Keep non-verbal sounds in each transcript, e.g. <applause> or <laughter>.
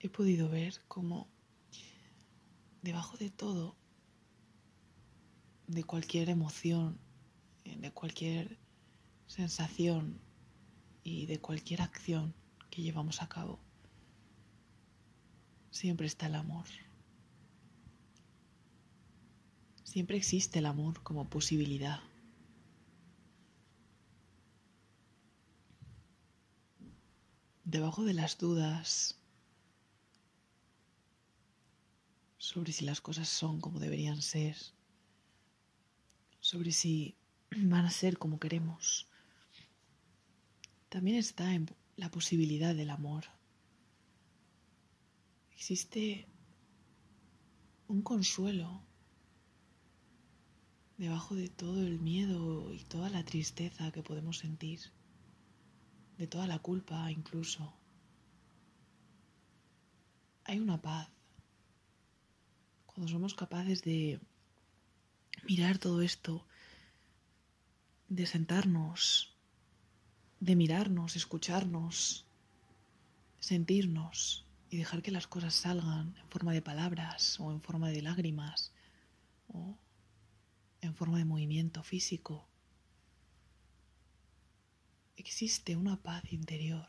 he podido ver cómo debajo de todo, de cualquier emoción, de cualquier sensación y de cualquier acción que llevamos a cabo, siempre está el amor. Siempre existe el amor como posibilidad. Debajo de las dudas sobre si las cosas son como deberían ser, sobre si <clears throat> van a ser como queremos, también está en la posibilidad del amor. Existe un consuelo debajo de todo el miedo y toda la tristeza que podemos sentir, de toda la culpa incluso. Hay una paz. Cuando somos capaces de mirar todo esto, de sentarnos, de mirarnos, escucharnos, sentirnos y dejar que las cosas salgan en forma de palabras o en forma de lágrimas o en forma de movimiento físico. Existe una paz interior.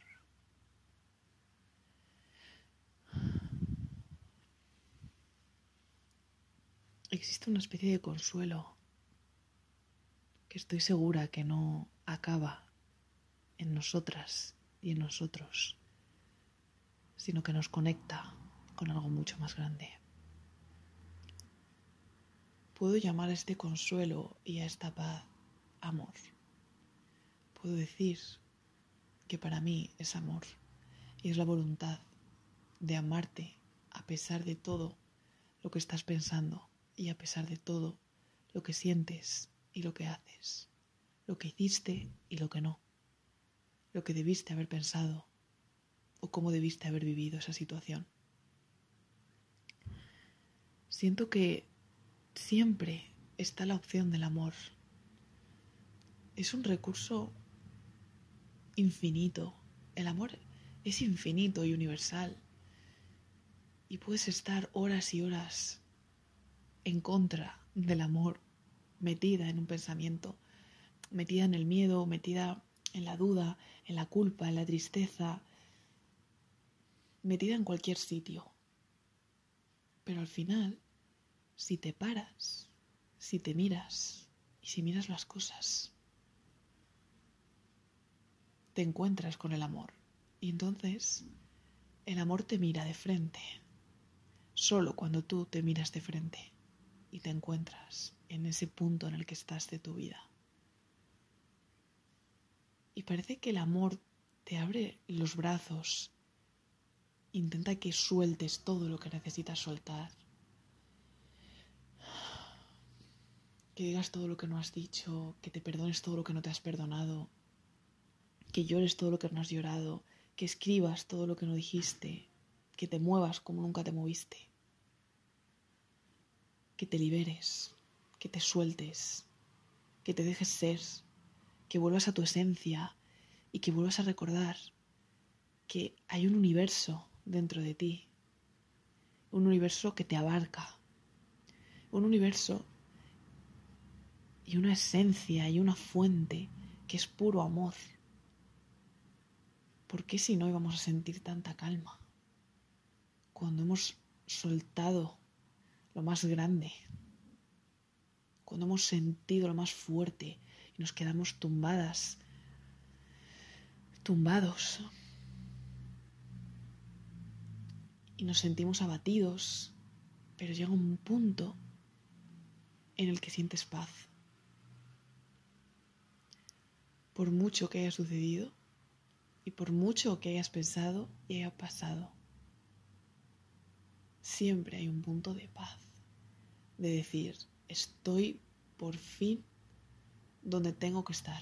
Existe una especie de consuelo que estoy segura que no acaba en nosotras y en nosotros, sino que nos conecta con algo mucho más grande. Puedo llamar a este consuelo y a esta paz amor. Puedo decir que para mí es amor y es la voluntad de amarte a pesar de todo lo que estás pensando y a pesar de todo lo que sientes y lo que haces, lo que hiciste y lo que no lo que debiste haber pensado o cómo debiste haber vivido esa situación. Siento que siempre está la opción del amor. Es un recurso infinito. El amor es infinito y universal. Y puedes estar horas y horas en contra del amor, metida en un pensamiento, metida en el miedo, metida en la duda, en la culpa, en la tristeza, metida en cualquier sitio. Pero al final, si te paras, si te miras y si miras las cosas, te encuentras con el amor. Y entonces el amor te mira de frente, solo cuando tú te miras de frente y te encuentras en ese punto en el que estás de tu vida. Y parece que el amor te abre los brazos, intenta que sueltes todo lo que necesitas soltar, que digas todo lo que no has dicho, que te perdones todo lo que no te has perdonado, que llores todo lo que no has llorado, que escribas todo lo que no dijiste, que te muevas como nunca te moviste, que te liberes, que te sueltes, que te dejes ser que vuelvas a tu esencia y que vuelvas a recordar que hay un universo dentro de ti, un universo que te abarca, un universo y una esencia y una fuente que es puro amor. ¿Por qué si no íbamos a sentir tanta calma cuando hemos soltado lo más grande, cuando hemos sentido lo más fuerte nos quedamos tumbadas, tumbados. Y nos sentimos abatidos, pero llega un punto en el que sientes paz. Por mucho que haya sucedido y por mucho que hayas pensado y haya pasado, siempre hay un punto de paz, de decir, estoy por fin donde tengo que estar.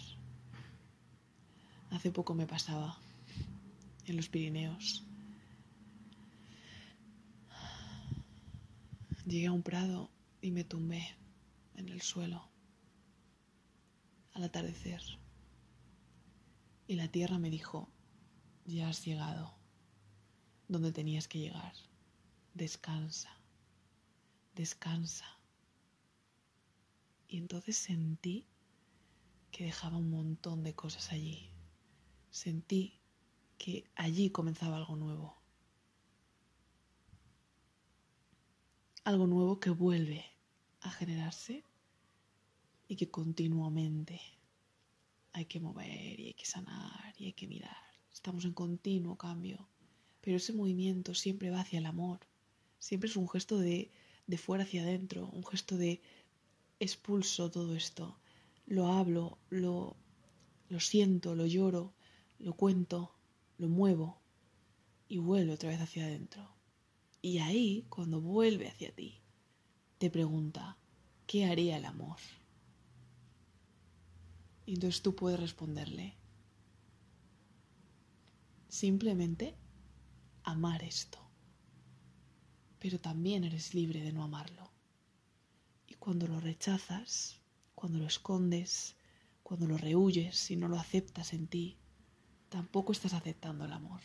Hace poco me pasaba en los Pirineos. Llegué a un prado y me tumbé en el suelo al atardecer. Y la tierra me dijo, ya has llegado, donde tenías que llegar. Descansa, descansa. Y entonces sentí que dejaba un montón de cosas allí. Sentí que allí comenzaba algo nuevo. Algo nuevo que vuelve a generarse y que continuamente hay que mover y hay que sanar y hay que mirar. Estamos en continuo cambio, pero ese movimiento siempre va hacia el amor. Siempre es un gesto de, de fuera hacia adentro, un gesto de expulso todo esto. Lo hablo, lo, lo siento, lo lloro, lo cuento, lo muevo y vuelve otra vez hacia adentro. Y ahí, cuando vuelve hacia ti, te pregunta, ¿qué haría el amor? Y entonces tú puedes responderle, simplemente amar esto. Pero también eres libre de no amarlo. Y cuando lo rechazas, cuando lo escondes, cuando lo rehuyes y no lo aceptas en ti, tampoco estás aceptando el amor.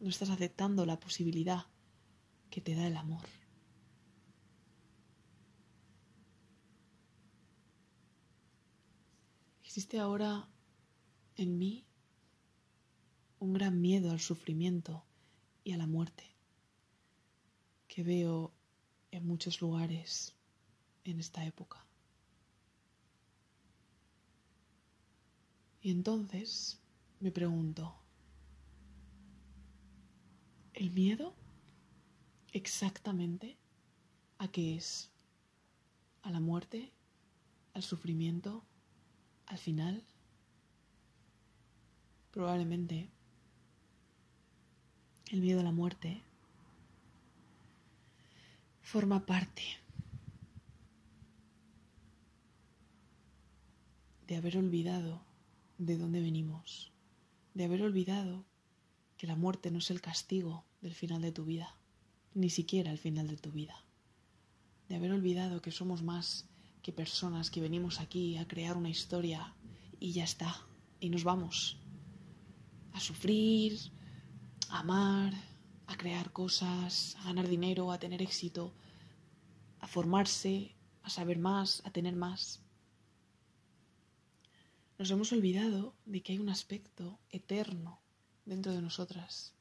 No estás aceptando la posibilidad que te da el amor. Existe ahora en mí un gran miedo al sufrimiento y a la muerte que veo en muchos lugares en esta época. Y entonces me pregunto, ¿el miedo exactamente a qué es? ¿A la muerte? ¿Al sufrimiento? ¿Al final? Probablemente el miedo a la muerte forma parte de haber olvidado de dónde venimos, de haber olvidado que la muerte no es el castigo del final de tu vida, ni siquiera el final de tu vida, de haber olvidado que somos más que personas que venimos aquí a crear una historia y ya está, y nos vamos a sufrir, a amar, a crear cosas, a ganar dinero, a tener éxito, a formarse, a saber más, a tener más. Nos hemos olvidado de que hay un aspecto eterno dentro de nosotras.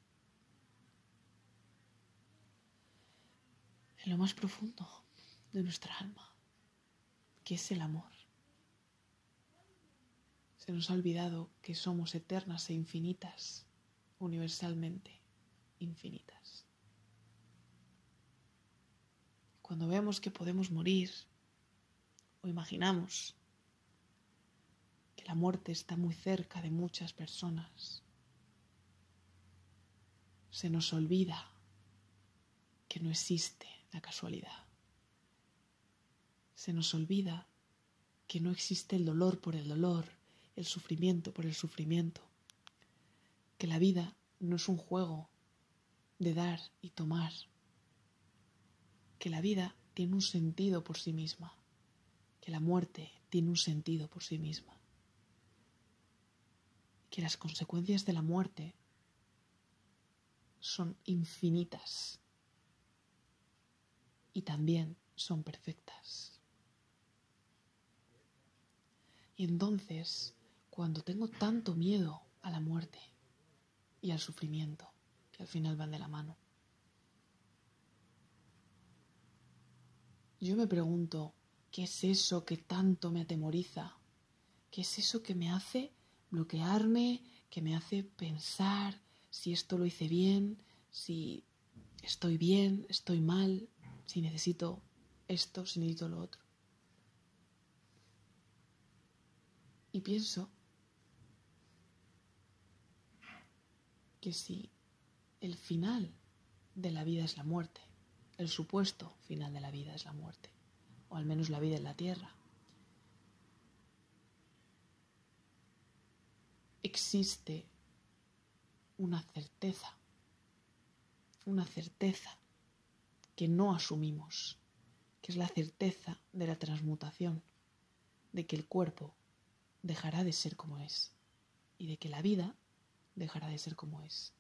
En lo más profundo de nuestra alma, que es el amor. Se nos ha olvidado que somos eternas e infinitas, universalmente infinitas. Cuando vemos que podemos morir o imaginamos la muerte está muy cerca de muchas personas. Se nos olvida que no existe la casualidad. Se nos olvida que no existe el dolor por el dolor, el sufrimiento por el sufrimiento. Que la vida no es un juego de dar y tomar. Que la vida tiene un sentido por sí misma. Que la muerte tiene un sentido por sí misma que las consecuencias de la muerte son infinitas y también son perfectas. Y entonces, cuando tengo tanto miedo a la muerte y al sufrimiento, al final van de la mano, yo me pregunto, ¿qué es eso que tanto me atemoriza? ¿Qué es eso que me hace bloquearme, que me hace pensar si esto lo hice bien, si estoy bien, estoy mal, si necesito esto, si necesito lo otro. Y pienso que si el final de la vida es la muerte, el supuesto final de la vida es la muerte, o al menos la vida en la tierra, existe una certeza, una certeza que no asumimos, que es la certeza de la transmutación, de que el cuerpo dejará de ser como es y de que la vida dejará de ser como es.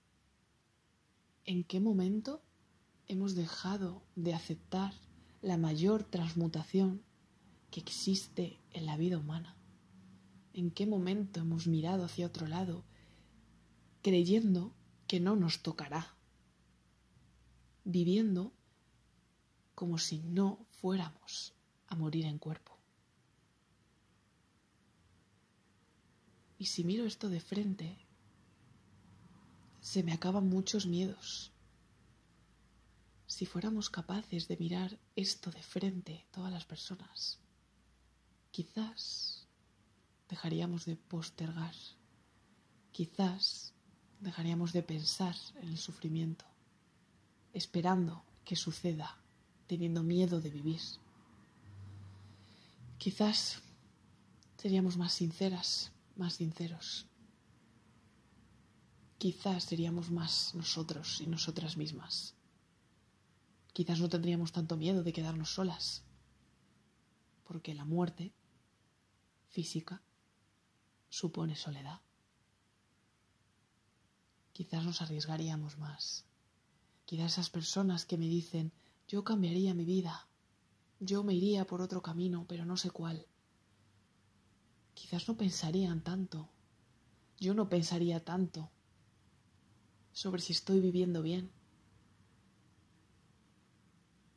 ¿En qué momento hemos dejado de aceptar la mayor transmutación que existe en la vida humana? ¿En qué momento hemos mirado hacia otro lado creyendo que no nos tocará? Viviendo como si no fuéramos a morir en cuerpo. Y si miro esto de frente, se me acaban muchos miedos. Si fuéramos capaces de mirar esto de frente, todas las personas, quizás dejaríamos de postergar, quizás dejaríamos de pensar en el sufrimiento, esperando que suceda, teniendo miedo de vivir. Quizás seríamos más sinceras, más sinceros. Quizás seríamos más nosotros y nosotras mismas. Quizás no tendríamos tanto miedo de quedarnos solas, porque la muerte física supone soledad. Quizás nos arriesgaríamos más. Quizás esas personas que me dicen, yo cambiaría mi vida, yo me iría por otro camino, pero no sé cuál. Quizás no pensarían tanto. Yo no pensaría tanto sobre si estoy viviendo bien.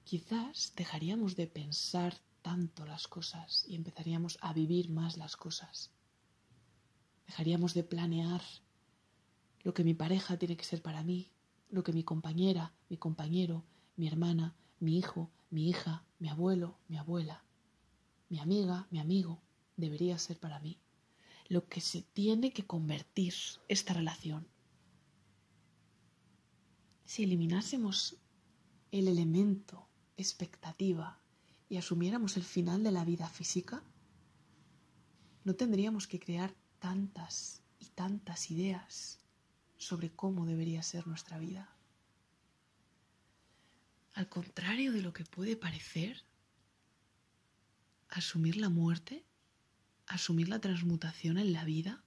Quizás dejaríamos de pensar tanto las cosas y empezaríamos a vivir más las cosas. Dejaríamos de planear lo que mi pareja tiene que ser para mí, lo que mi compañera, mi compañero, mi hermana, mi hijo, mi hija, mi abuelo, mi abuela, mi amiga, mi amigo debería ser para mí. Lo que se tiene que convertir esta relación. Si eliminásemos el elemento expectativa y asumiéramos el final de la vida física, no tendríamos que crear tantas y tantas ideas sobre cómo debería ser nuestra vida. Al contrario de lo que puede parecer, asumir la muerte, asumir la transmutación en la vida,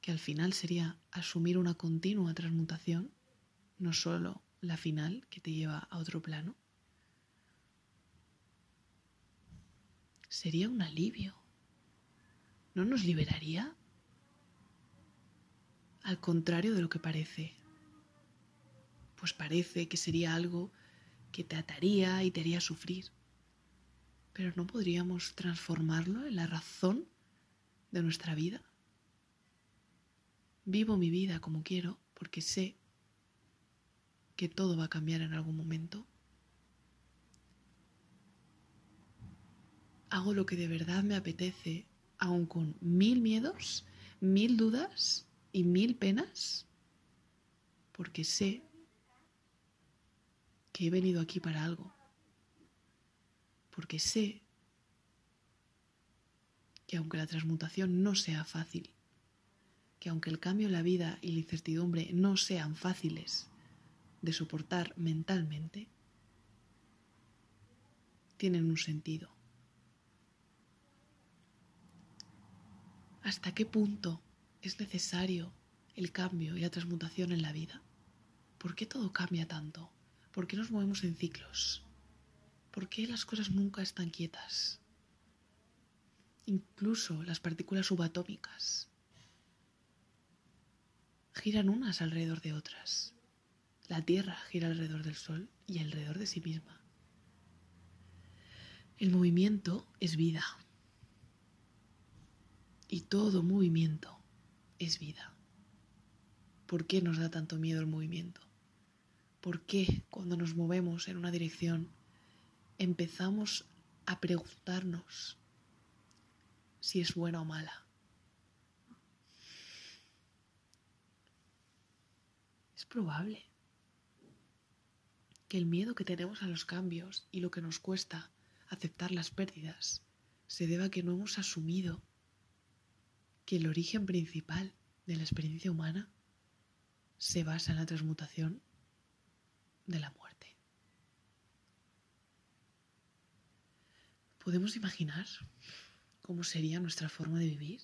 que al final sería asumir una continua transmutación, no solo la final que te lleva a otro plano, sería un alivio. ¿No nos liberaría? Al contrario de lo que parece. Pues parece que sería algo que te ataría y te haría sufrir. Pero ¿no podríamos transformarlo en la razón de nuestra vida? Vivo mi vida como quiero porque sé que todo va a cambiar en algún momento. Hago lo que de verdad me apetece, aun con mil miedos, mil dudas y mil penas, porque sé que he venido aquí para algo, porque sé que aunque la transmutación no sea fácil, que aunque el cambio en la vida y la incertidumbre no sean fáciles de soportar mentalmente, tienen un sentido. ¿Hasta qué punto es necesario el cambio y la transmutación en la vida? ¿Por qué todo cambia tanto? ¿Por qué nos movemos en ciclos? ¿Por qué las cosas nunca están quietas? Incluso las partículas subatómicas giran unas alrededor de otras. La Tierra gira alrededor del Sol y alrededor de sí misma. El movimiento es vida. Y todo movimiento es vida. ¿Por qué nos da tanto miedo el movimiento? ¿Por qué cuando nos movemos en una dirección empezamos a preguntarnos si es buena o mala? Es probable que el miedo que tenemos a los cambios y lo que nos cuesta aceptar las pérdidas se deba a que no hemos asumido que el origen principal de la experiencia humana se basa en la transmutación de la muerte. ¿Podemos imaginar cómo sería nuestra forma de vivir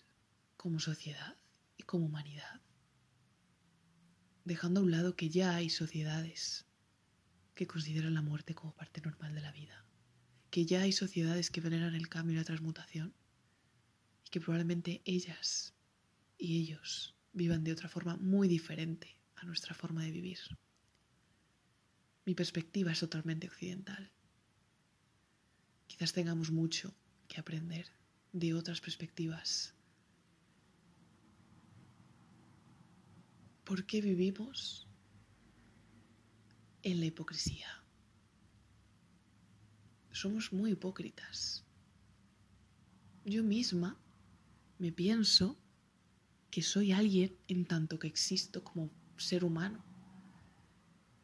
como sociedad y como humanidad? dejando a un lado que ya hay sociedades que consideran la muerte como parte normal de la vida, que ya hay sociedades que veneran el cambio y la transmutación, y que probablemente ellas y ellos vivan de otra forma muy diferente a nuestra forma de vivir. Mi perspectiva es totalmente occidental. Quizás tengamos mucho que aprender de otras perspectivas. ¿Por qué vivimos en la hipocresía? Somos muy hipócritas. Yo misma me pienso que soy alguien en tanto que existo como ser humano.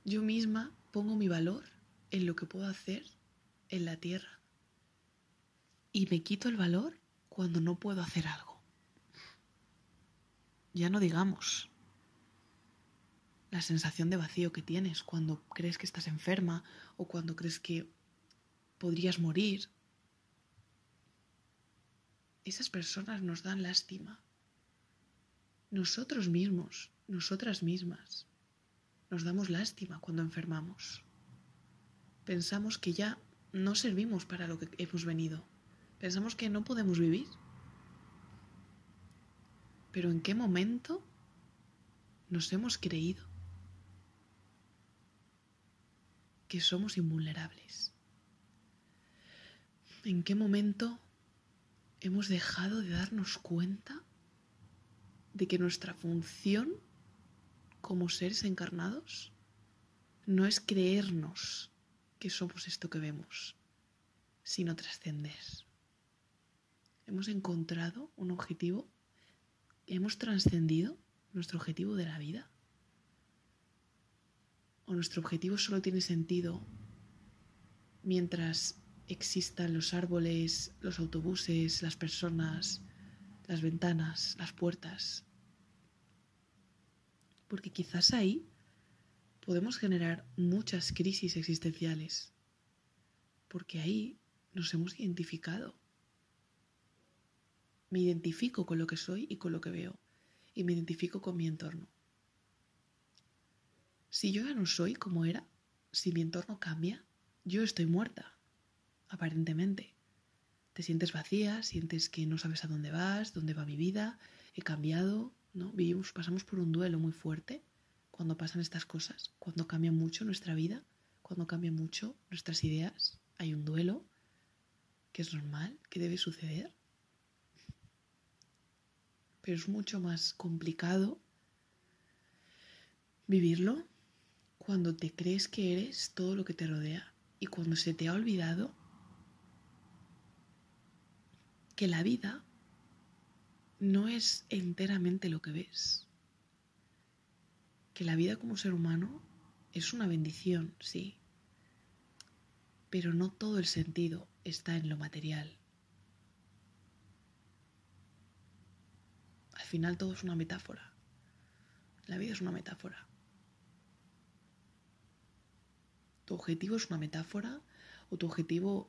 Yo misma pongo mi valor en lo que puedo hacer en la tierra y me quito el valor cuando no puedo hacer algo. Ya no digamos la sensación de vacío que tienes cuando crees que estás enferma o cuando crees que podrías morir. Esas personas nos dan lástima nosotros mismos, nosotras mismas, nos damos lástima cuando enfermamos. Pensamos que ya no servimos para lo que hemos venido. Pensamos que no podemos vivir. Pero ¿en qué momento nos hemos creído que somos invulnerables? ¿En qué momento hemos dejado de darnos cuenta de que nuestra función como seres encarnados no es creernos que somos esto que vemos, sino trascender. Hemos encontrado un objetivo, hemos trascendido nuestro objetivo de la vida. O nuestro objetivo solo tiene sentido mientras existan los árboles, los autobuses, las personas, las ventanas, las puertas. Porque quizás ahí podemos generar muchas crisis existenciales. Porque ahí nos hemos identificado. Me identifico con lo que soy y con lo que veo. Y me identifico con mi entorno. Si yo ya no soy como era, si mi entorno cambia, yo estoy muerta, aparentemente. Te sientes vacía, sientes que no sabes a dónde vas, dónde va mi vida, he cambiado, ¿no? Vivimos, pasamos por un duelo muy fuerte cuando pasan estas cosas, cuando cambia mucho nuestra vida, cuando cambia mucho nuestras ideas, hay un duelo que es normal, que debe suceder. Pero es mucho más complicado vivirlo cuando te crees que eres todo lo que te rodea y cuando se te ha olvidado que la vida no es enteramente lo que ves. Que la vida como ser humano es una bendición, sí, pero no todo el sentido está en lo material. Al final todo es una metáfora. La vida es una metáfora. Tu objetivo es una metáfora o tu objetivo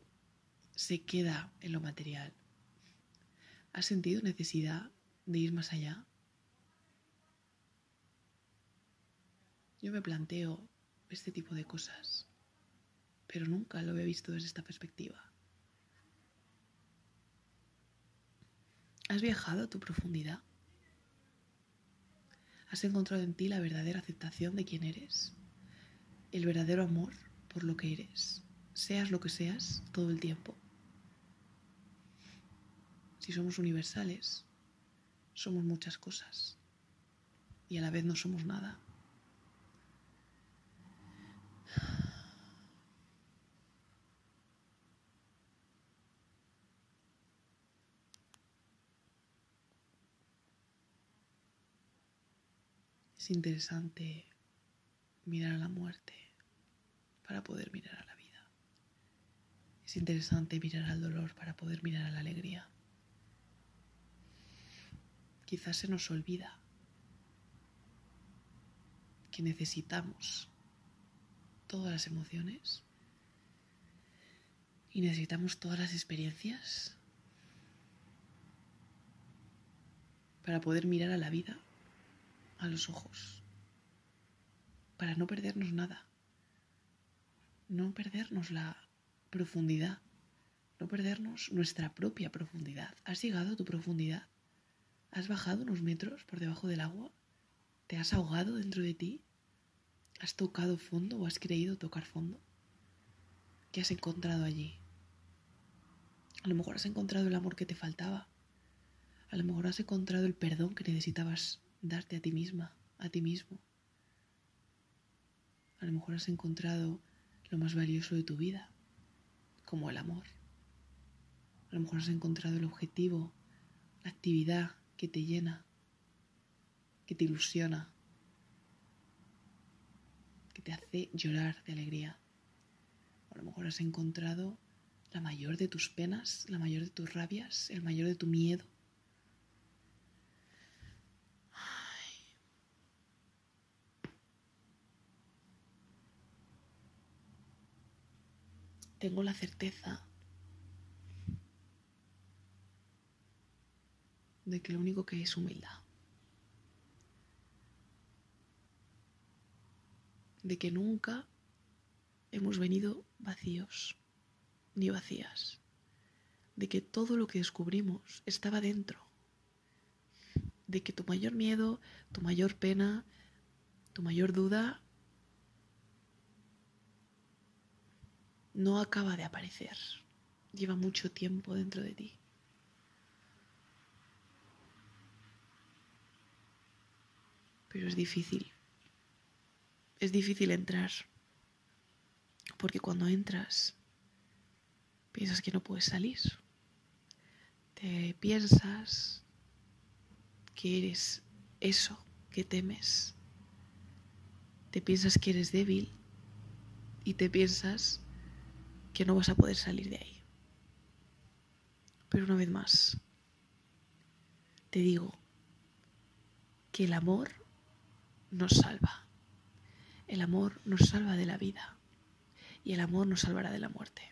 se queda en lo material. ¿Has sentido necesidad de ir más allá? Yo me planteo este tipo de cosas, pero nunca lo había visto desde esta perspectiva. ¿Has viajado a tu profundidad? ¿Has encontrado en ti la verdadera aceptación de quién eres? ¿El verdadero amor por lo que eres? Seas lo que seas todo el tiempo si somos universales, somos muchas cosas y a la vez no somos nada. Es interesante mirar a la muerte para poder mirar a la vida. Es interesante mirar al dolor para poder mirar a la alegría quizás se nos olvida que necesitamos todas las emociones y necesitamos todas las experiencias para poder mirar a la vida a los ojos para no perdernos nada. No perdernos la profundidad, no perdernos nuestra propia profundidad. ¿Has llegado a tu profundidad? ¿Has bajado unos metros por debajo del agua? ¿Te has ahogado dentro de ti? ¿Has tocado fondo o has creído tocar fondo? ¿Qué has encontrado allí? A lo mejor has encontrado el amor que te faltaba. A lo mejor has encontrado el perdón que necesitabas darte a ti misma, a ti mismo. A lo mejor has encontrado lo más valioso de tu vida, como el amor. A lo mejor has encontrado el objetivo, la actividad que te llena, que te ilusiona, que te hace llorar de alegría. A lo mejor has encontrado la mayor de tus penas, la mayor de tus rabias, el mayor de tu miedo. Tengo la certeza de que lo único que es humildad. De que nunca hemos venido vacíos ni vacías, de que todo lo que descubrimos estaba dentro, de que tu mayor miedo, tu mayor pena, tu mayor duda no acaba de aparecer, lleva mucho tiempo dentro de ti. Pero es difícil, es difícil entrar, porque cuando entras piensas que no puedes salir. Te piensas que eres eso que temes. Te piensas que eres débil y te piensas que no vas a poder salir de ahí. Pero una vez más, te digo que el amor nos salva. El amor nos salva de la vida y el amor nos salvará de la muerte.